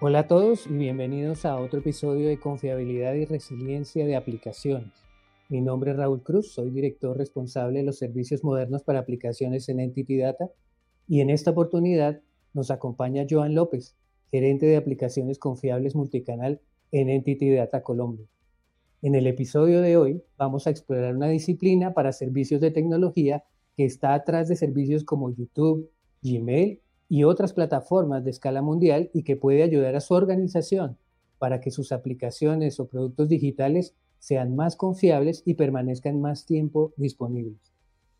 Hola a todos y bienvenidos a otro episodio de Confiabilidad y Resiliencia de Aplicaciones. Mi nombre es Raúl Cruz, soy director responsable de los servicios modernos para aplicaciones en Entity Data y en esta oportunidad nos acompaña Joan López, gerente de aplicaciones confiables multicanal en Entity Data Colombia. En el episodio de hoy vamos a explorar una disciplina para servicios de tecnología que está atrás de servicios como YouTube, Gmail y otras plataformas de escala mundial y que puede ayudar a su organización para que sus aplicaciones o productos digitales sean más confiables y permanezcan más tiempo disponibles.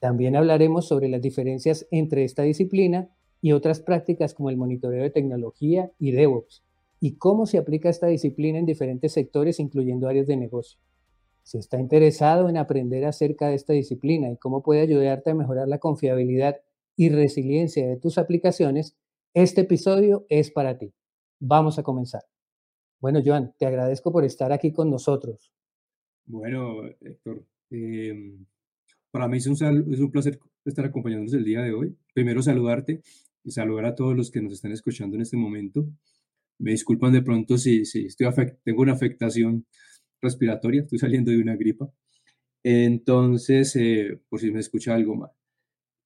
También hablaremos sobre las diferencias entre esta disciplina y otras prácticas como el monitoreo de tecnología y DevOps, y cómo se aplica esta disciplina en diferentes sectores, incluyendo áreas de negocio. Si está interesado en aprender acerca de esta disciplina y cómo puede ayudarte a mejorar la confiabilidad y resiliencia de tus aplicaciones, este episodio es para ti. Vamos a comenzar. Bueno, Joan, te agradezco por estar aquí con nosotros. Bueno, Héctor, em, para mí es un, placer estar acompañándonos el día de hoy. Primero saludarte y saludar a todos los que nos están escuchando en este momento. Me disculpan de pronto si, si estoy tengo una afectación respiratoria, estoy saliendo de una gripa. Entonces, eh, por si me escucha algo mal.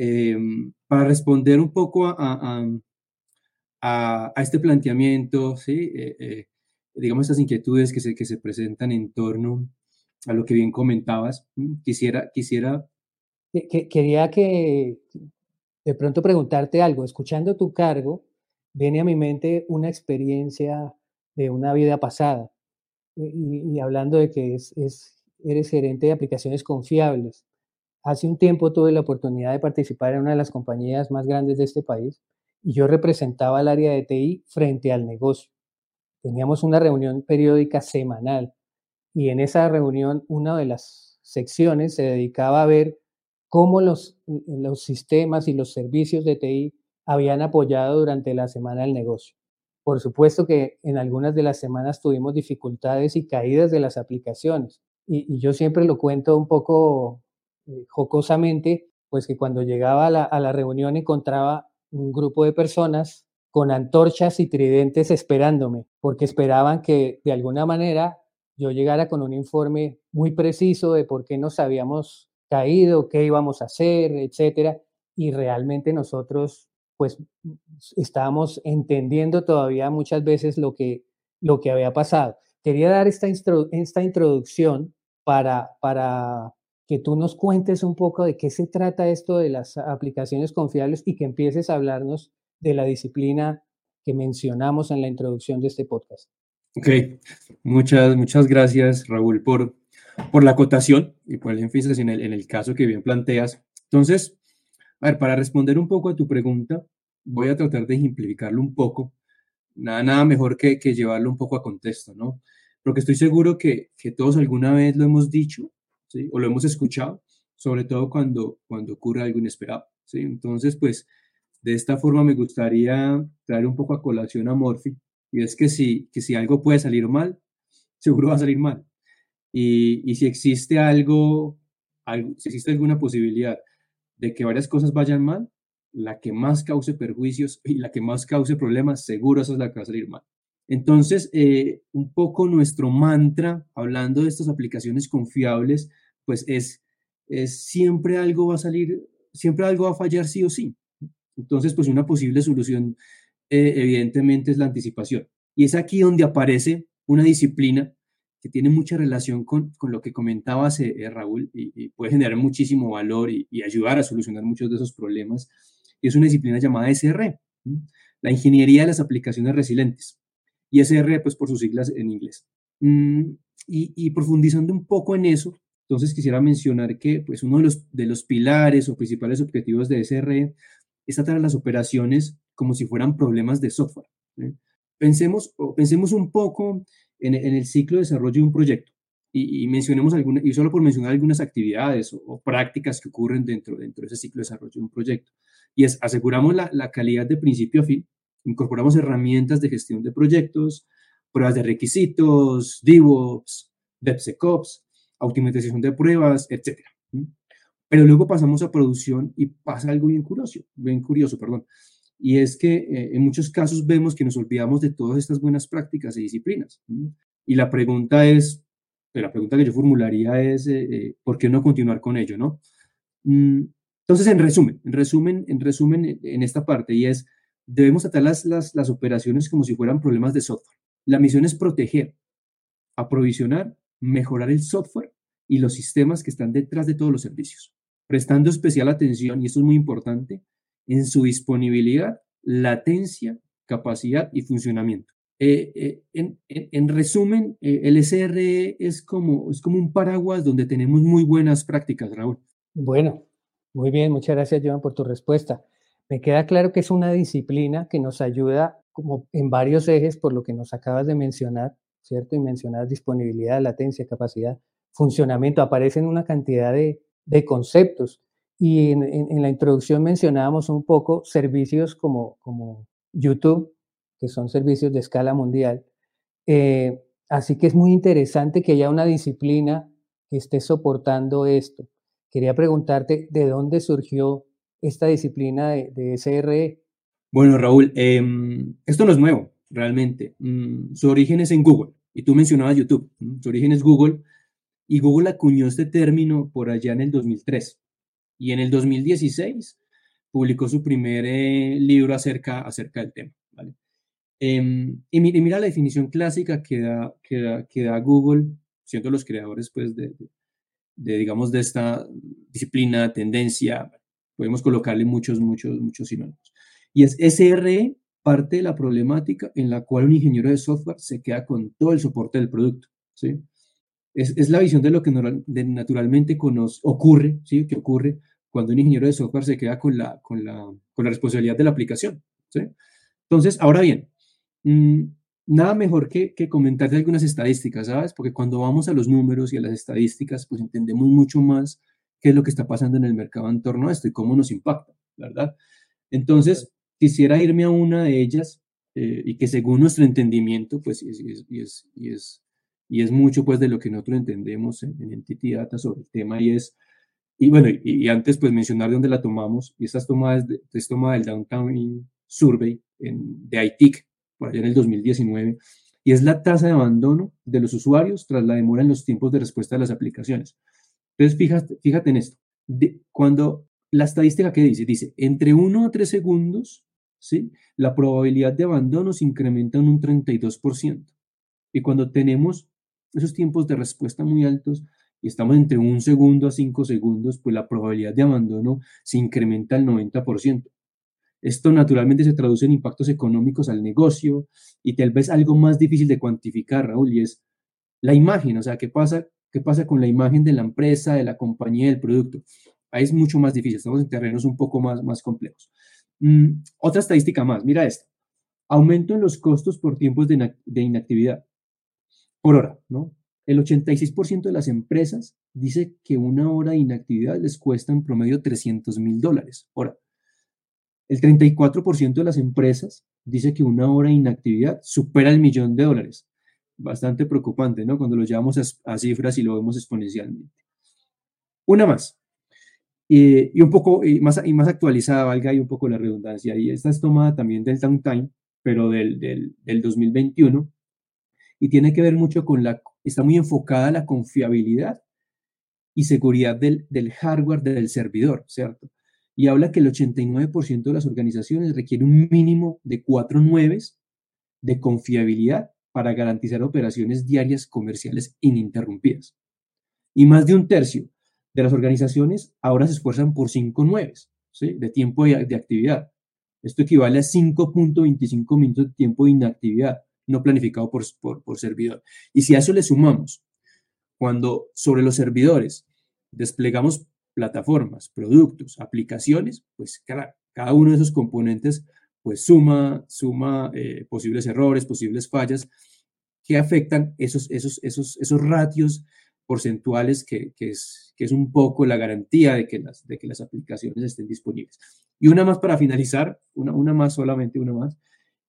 Em, para responder un poco a, a, a, este planteamiento, ¿sí? Eh, eh, digamos, estas inquietudes que se, que se presentan en torno a lo que bien comentabas, quisiera, quisiera... Quería que de pronto preguntarte algo. Escuchando tu cargo, viene a mi mente una experiencia de una vida pasada. Y, hablando de que es, eres gerente de aplicaciones confiables. Hace un tiempo tuve la oportunidad de participar en una de las compañías más grandes de este país y yo representaba el área de TI frente al negocio. Teníamos una reunión periódica semanal y en esa reunión una de las secciones se dedicaba a ver cómo los, los sistemas y los servicios de TI habían apoyado durante la semana el negocio. Por supuesto que en algunas de las semanas tuvimos dificultades y caídas de las aplicaciones. Y, yo siempre lo cuento un poco eh, jocosamente, pues que cuando llegaba a la, a la reunión encontraba un grupo de personas con antorchas y tridentes esperándome, porque esperaban que de alguna manera yo llegara con un informe muy preciso de por qué nos habíamos caído, qué íbamos a hacer, etcétera, y realmente nosotros pues estábamos entendiendo todavía muchas veces lo que, lo que había pasado. Quería dar esta, esta introducción para, para que tú nos cuentes un poco de qué se trata esto de las aplicaciones confiables y que empieces a hablarnos de la disciplina que mencionamos en la introducción de este podcast. Ok, muchas, muchas gracias Raúl por, por la acotación y por el énfasis en el, en el caso que bien planteas. Entonces, a ver, para responder un poco a tu pregunta, voy a tratar de ejemplificarlo un poco. Nada, nada mejor que, que llevarlo un poco a contexto, ¿no? Porque estoy seguro que, que todos alguna vez lo hemos dicho, ¿sí? O lo hemos escuchado, sobre todo cuando, cuando ocurre algo inesperado, ¿sí? Entonces, pues, de esta forma me gustaría traer un poco a colación a Morphy, y es que si, que si algo puede salir mal, seguro va a salir mal. Y, y si existe algo, algo, si existe alguna posibilidad de que varias cosas vayan mal, la que más cause perjuicios y la que más cause problemas, seguro esa es la que va a salir mal. Entonces, eh, un poco nuestro mantra, hablando de estas aplicaciones confiables, pues es, siempre algo va a salir, siempre algo va a fallar sí o sí. Entonces, pues una posible solución, eh, evidentemente, es la anticipación. Y es aquí donde aparece una disciplina que tiene mucha relación con, con lo que comentabas, eh, Raúl, y, puede generar muchísimo valor y, ayudar a solucionar muchos de esos problemas. Es una disciplina llamada SR, la Ingeniería de las Aplicaciones Resilientes. Y SR, pues por sus siglas en inglés. Mm, y, profundizando un poco en eso, entonces quisiera mencionar que pues uno de los, de los pilares o principales objetivos de SR es tratar las operaciones como si fueran problemas de software. Pensemos, pensemos un poco en, el ciclo de desarrollo de un proyecto y, mencionemos algunas, y solo por mencionar algunas actividades o, prácticas que ocurren dentro, dentro de ese ciclo de desarrollo de un proyecto. Y es, aseguramos la, la calidad de principio a fin, incorporamos herramientas de gestión de proyectos, pruebas de requisitos, DevOps, DevSecOps, automatización de pruebas, etc. Pero luego pasamos a producción y pasa algo bien curioso, bien curioso, perdón. y es que eh, en muchos casos vemos que nos olvidamos de todas estas buenas prácticas y disciplinas. Y la pregunta es, la pregunta que yo formularía es, eh, eh, ¿por qué no continuar con ello? ¿no? Mm, entonces, en resumen, en resumen, en resumen, en esta parte, y es, debemos tratar las, las, las operaciones como si fueran problemas de software. La misión es proteger, aprovisionar, mejorar el software y los sistemas que están detrás de todos los servicios, prestando especial atención, y esto es muy importante, en su disponibilidad, latencia, capacidad y funcionamiento. Eh, eh, en, resumen, eh, el SRE es como, es como un paraguas donde tenemos muy buenas prácticas, Raúl. Bueno, muy bien, muchas gracias, Joan, por tu respuesta. Me queda claro que es una disciplina que nos ayuda como en varios ejes, por lo que nos acabas de mencionar, ¿cierto? Y mencionar disponibilidad, latencia, capacidad, funcionamiento. Aparecen una cantidad de, conceptos y en, la introducción mencionábamos un poco servicios como, como YouTube, que son servicios de escala mundial. Eh, así que es muy interesante que haya una disciplina que esté soportando esto. Quería preguntarte de dónde surgió esta disciplina de, SRE. Bueno, Raúl, em, esto no es nuevo, realmente. Mm, su origen es en Google, y tú mencionabas YouTube. Su origen es Google, y Google acuñó este término por allá en el 2003. Y en el 2016 publicó su primer eh, libro acerca, acerca del tema. ¿vale? Em, y, mira la definición clásica que da, que que da Google, siendo los creadores pues, de, digamos, de esta disciplina, tendencia, podemos colocarle muchos, muchos, muchos sinónimos. Y es SRE, parte de la problemática en la cual un ingeniero de software se queda con todo el soporte del producto. ¿sí? Es, la visión de lo que naturalmente ocurre, ¿sí? que ocurre cuando un ingeniero de software se queda con la, con la, con la responsabilidad de la aplicación. ¿sí? Entonces, ahora bien, mm, nada mejor que, que comentarte algunas estadísticas, ¿sabes? Porque cuando vamos a los números y a las estadísticas, pues entendemos mucho más qué es lo que está pasando en el mercado en torno a esto y cómo nos impacta, ¿verdad? Entonces, quisiera irme a una de ellas eh, y que según nuestro entendimiento, pues, y es, y es, y es y es mucho pues de lo que nosotros entendemos en, Entity Data sobre el tema y es, y bueno, y, antes pues mencionar de dónde la tomamos, y esta es tomada, de, es tomada del Downtown Survey en, de ITIC, por allá en el 2019, y es la tasa de abandono de los usuarios tras la demora en los tiempos de respuesta de las aplicaciones. Entonces, fíjate, en esto, cuando la estadística que dice, dice, entre 1 a 3 segundos, ¿sí? la probabilidad de abandono se incrementa en un 32%. Y cuando tenemos esos tiempos de respuesta muy altos y estamos entre un segundo a cinco segundos, pues la probabilidad de abandono se incrementa al 90%. Esto naturalmente se traduce en impactos económicos al negocio y tal vez algo más difícil de cuantificar, Raúl, y es la imagen, o sea, ¿qué pasa, qué pasa con la imagen de la empresa, de la compañía, del producto? Ahí es mucho más difícil, estamos en terrenos un poco más, más complejos. Mm, otra estadística más, mira esta. Aumento en los costos por tiempos de, inactividad por hora, ¿no? El 86% de las empresas dice que una hora de inactividad les cuesta en promedio 300 mil dólares. Ahora, el 34% de las empresas dice que una hora de inactividad supera el millón de dólares. Bastante preocupante, ¿no? Cuando lo llevamos a, cifras y lo vemos exponencialmente. Una más. y un poco y más, y más actualizada, valga y un poco la redundancia. Y esta es tomada también del downtime, pero del, del, del 2021 y tiene que ver mucho con la, está muy enfocada a la confiabilidad y seguridad del, del hardware del servidor, ¿cierto? Y habla que el 89% de las organizaciones requiere un mínimo de cuatro nueves de confiabilidad para garantizar operaciones diarias comerciales ininterrumpidas. Y más de un tercio de las organizaciones ahora se esfuerzan por cinco nueves ¿sí? de tiempo de, de actividad. Esto equivale a 5.25 minutos de tiempo de inactividad no planificado por, por, servidor. Y si a eso le sumamos, cuando sobre los servidores desplegamos plataformas, productos, aplicaciones, pues cada, cada uno de esos componentes pues suma, suma eh, posibles errores, posibles fallas que afectan esos, esos, esos, esos ratios porcentuales que, que, es, que es un poco la garantía de que, las, de que las aplicaciones estén disponibles. Y una más para finalizar, una, una más solamente, una más,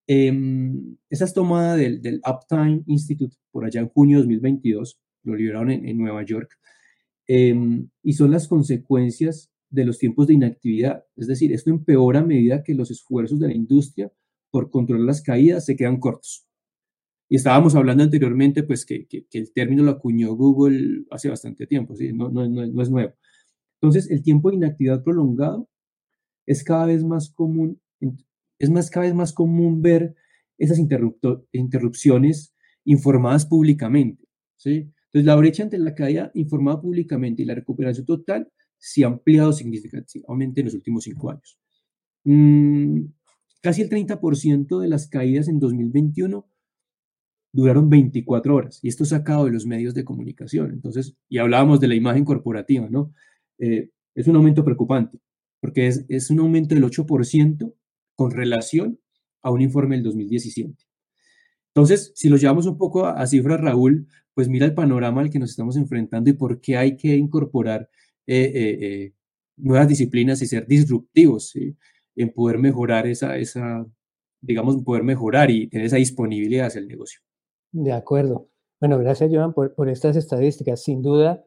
eh, esa es tomada del, del, Uptime Institute por allá en junio de 2022, lo liberaron en, Nueva York, em, y son las consecuencias de los tiempos de inactividad. Es decir, esto empeora a medida que los esfuerzos de la industria por controlar las caídas se quedan cortos. Y estábamos hablando anteriormente, pues que, el término lo acuñó Google hace bastante tiempo, ¿sí? no, no, no, es nuevo. Entonces, el tiempo de inactividad prolongado es cada vez más común, es más, cada vez más común ver esas interrupciones informadas públicamente. ¿sí? Entonces, la brecha entre la caída informada públicamente y la recuperación total se ha ampliado significativamente en los últimos cinco años. Mm, casi el 30% de las caídas en 2021 duraron 24 horas y esto sacado de los medios de comunicación. Entonces, y hablábamos de la imagen corporativa, ¿no? Eh, es un aumento preocupante porque es, es un aumento del 8% con relación a un informe del 2017. Entonces, si lo llevamos un poco a, cifras, Raúl, pues mira el panorama al que nos estamos enfrentando y por qué hay que incorporar eh, eh, nuevas disciplinas y ser disruptivos en poder mejorar esa, esa, digamos, poder mejorar y tener esa disponibilidad hacia el negocio. De acuerdo. Bueno, gracias, Joan, por, estas estadísticas. Sin duda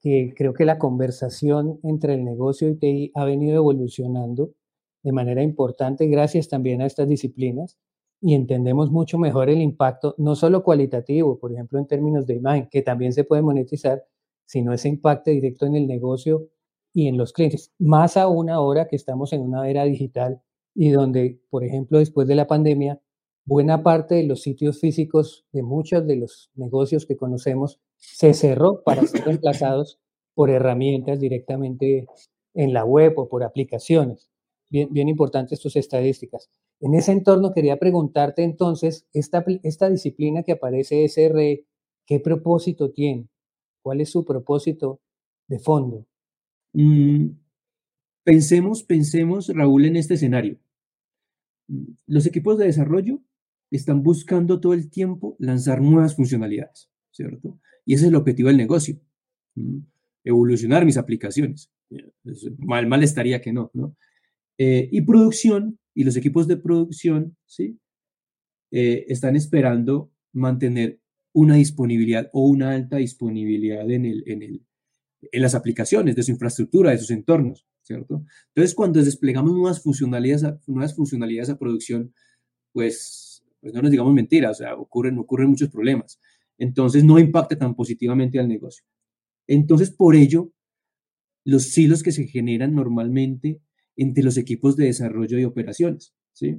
que creo que la conversación entre el negocio y TI ha venido evolucionando de manera importante gracias también a estas disciplinas y entendemos mucho mejor el impacto, no solo cualitativo, por ejemplo, en términos de imagen, que también se puede monetizar, sino ese impacto directo en el negocio y en los clientes. Más aún ahora que estamos en una era digital y donde, por ejemplo, después de la pandemia, buena parte de los sitios físicos de muchos de los negocios que conocemos se cerró para ser reemplazados por herramientas directamente en la web o por aplicaciones. Bien, bien importantes tus estadísticas. En ese entorno quería preguntarte entonces, esta, esta disciplina que aparece SRE, ¿qué propósito tiene? ¿Cuál es su propósito de fondo? Mm, pensemos, pensemos, Raúl, en este escenario. Mm, los equipos de desarrollo están buscando todo el tiempo lanzar nuevas funcionalidades, ¿cierto? Y ese es el objetivo del negocio, evolucionar mis aplicaciones. Mal, estaría que no, ¿no? Eh, y producción, y los equipos de producción, ¿sí? Eh, están esperando mantener una disponibilidad o una alta disponibilidad en, el, en, el, en las aplicaciones de su infraestructura, de sus entornos, ¿cierto? Entonces, cuando desplegamos nuevas funcionalidades nuevas funcionalidades a producción, pues pues no nos digamos mentiras, o sea, ocurren, muchos problemas. Entonces no impacta tan positivamente al negocio. Entonces, por ello, los silos que se generan normalmente entre los equipos de desarrollo y operaciones, ¿sí?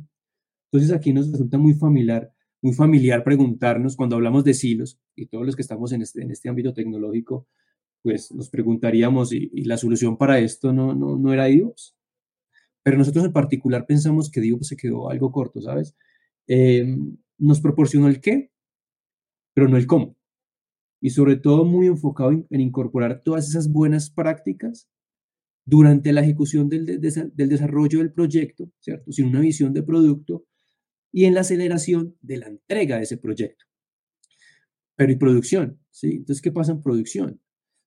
Entonces aquí nos resulta muy familiar, muy familiar preguntarnos cuando hablamos de silos y todos los que estamos en este, en este ámbito tecnológico, pues nos preguntaríamos, ¿y, la solución para esto no, no, no era DIVOS? Pero nosotros en particular pensamos que DIVOS se quedó algo corto, ¿sabes? Em, nos proporcionó el qué, pero no el cómo. Y sobre todo muy enfocado en, incorporar todas esas buenas prácticas durante la ejecución del, del, desarrollo del proyecto, ¿cierto? Sin una visión de producto y en la aceleración de la entrega de ese proyecto. Pero y producción, ¿sí? Entonces, ¿qué pasa en producción?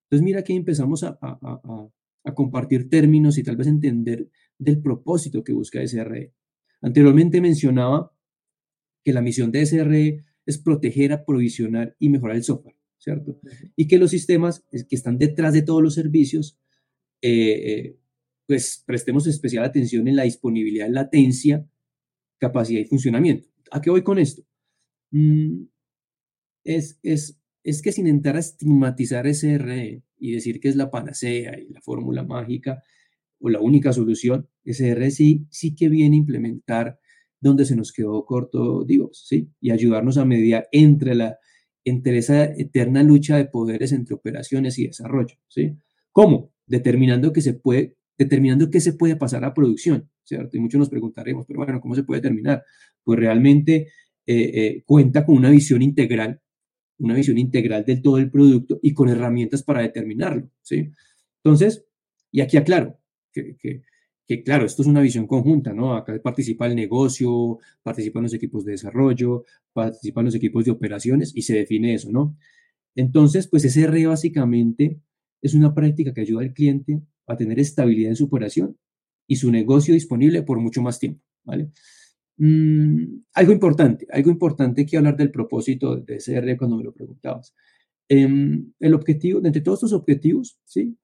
Entonces, mira que empezamos a, a, a compartir términos y tal vez entender del propósito que busca SRE. Anteriormente mencionaba que la misión de SRE es proteger, aprovisionar y mejorar el software, ¿cierto? Y que los sistemas que están detrás de todos los servicios, eh, eh, pues prestemos especial atención en la disponibilidad, latencia, capacidad y funcionamiento. ¿A qué voy con esto? Mm, es, es, es que sin entrar a estigmatizar SRE y decir que es la panacea y la fórmula mágica o la única solución, SRE sí, sí que viene a implementar donde se nos quedó corto digo, ¿sí? Y ayudarnos a mediar entre, la, entre esa eterna lucha de poderes entre operaciones y desarrollo, ¿sí? ¿Cómo? Determinando que se puede, determinando qué se puede pasar a producción, ¿cierto? Y muchos nos preguntaremos, pero bueno, ¿cómo se puede terminar? Pues realmente eh, eh, cuenta con una visión integral, una visión integral del todo el producto y con herramientas para determinarlo, ¿sí? Entonces, y aquí aclaro que que claro, esto es una visión conjunta, ¿no? Acá participa el negocio, participan los equipos de desarrollo, participan los equipos de operaciones y se define eso, ¿no? Entonces, pues SR básicamente es una práctica que ayuda al cliente a tener estabilidad en su operación y su negocio disponible por mucho más tiempo, ¿vale? Mm, algo importante, algo importante que hablar del propósito de SR cuando me lo preguntabas. Em, el objetivo, entre todos estos objetivos, ¿sí?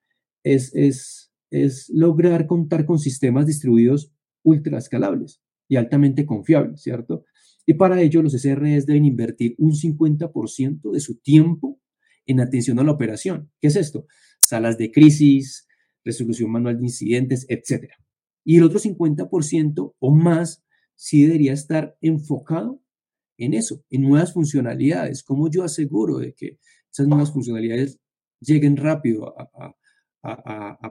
Es, es es lograr contar con sistemas distribuidos ultra escalables y altamente confiables, ¿cierto? Y para ello los SREs deben invertir un 50% de su tiempo en atención a la operación. ¿Qué es esto? Salas de crisis, resolución manual de incidentes, etc. Y el otro 50% o más sí debería estar enfocado en eso, en nuevas funcionalidades. ¿Cómo yo aseguro de que esas nuevas funcionalidades lleguen rápido a,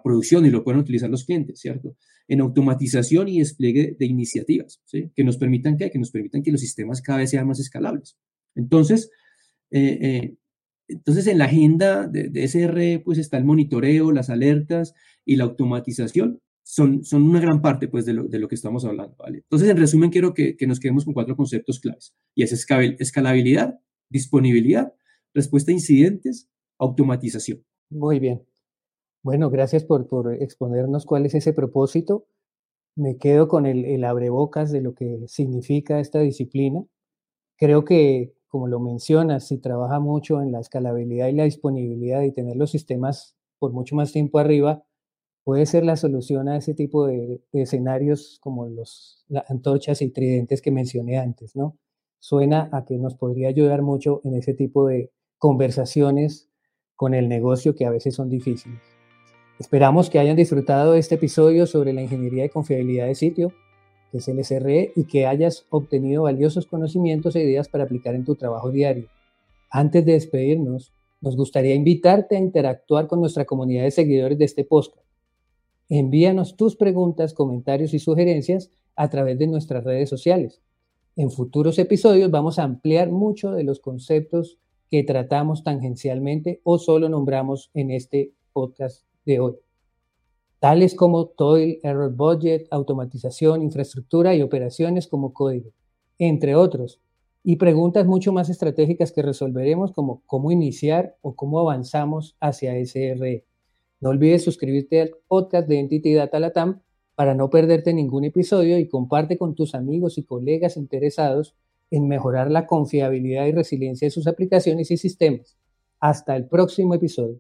producción y lo puedan utilizar los clientes, ¿cierto? En automatización y despliegue de iniciativas, ¿sí? Que nos permitan que, que nos permitan que los sistemas cada vez sean más escalables. Entonces, eh, eh, entonces en la agenda de, de, SR pues está el monitoreo, las alertas y la automatización son, son una gran parte pues de lo, de lo que estamos hablando, ¿vale? Entonces en resumen quiero que, que nos quedemos con cuatro conceptos claves y es escalabilidad, disponibilidad, respuesta a incidentes, automatización. Muy bien. Bueno, gracias por, por exponernos cuál es ese propósito. Me quedo con el, el abrebocas de lo que significa esta disciplina. Creo que, como lo mencionas, si trabaja mucho en la escalabilidad y la disponibilidad y tener los sistemas por mucho más tiempo arriba, puede ser la solución a ese tipo de, de escenarios como los las antorchas y tridentes que mencioné antes, ¿no? Suena a que nos podría ayudar mucho en ese tipo de conversaciones con el negocio que a veces son difíciles. Esperamos que hayan disfrutado este episodio sobre la ingeniería de confiabilidad de sitio, que es el SRE, y que hayas obtenido valiosos conocimientos e ideas para aplicar en tu trabajo diario. Antes de despedirnos, nos gustaría invitarte a interactuar con nuestra comunidad de seguidores de este podcast. Envíanos tus preguntas, comentarios y sugerencias a través de nuestras redes sociales. En futuros episodios vamos a ampliar mucho de los conceptos que tratamos tangencialmente o solo nombramos en este podcast de hoy, tales como Toil, Error Budget, automatización, infraestructura y operaciones como código, entre otros, y preguntas mucho más estratégicas que resolveremos como cómo iniciar o cómo avanzamos hacia SRE. No olvides suscribirte al podcast de Entity Data Latam para no perderte ningún episodio y comparte con tus amigos y colegas interesados en mejorar la confiabilidad y resiliencia de sus aplicaciones y sistemas. Hasta el próximo episodio.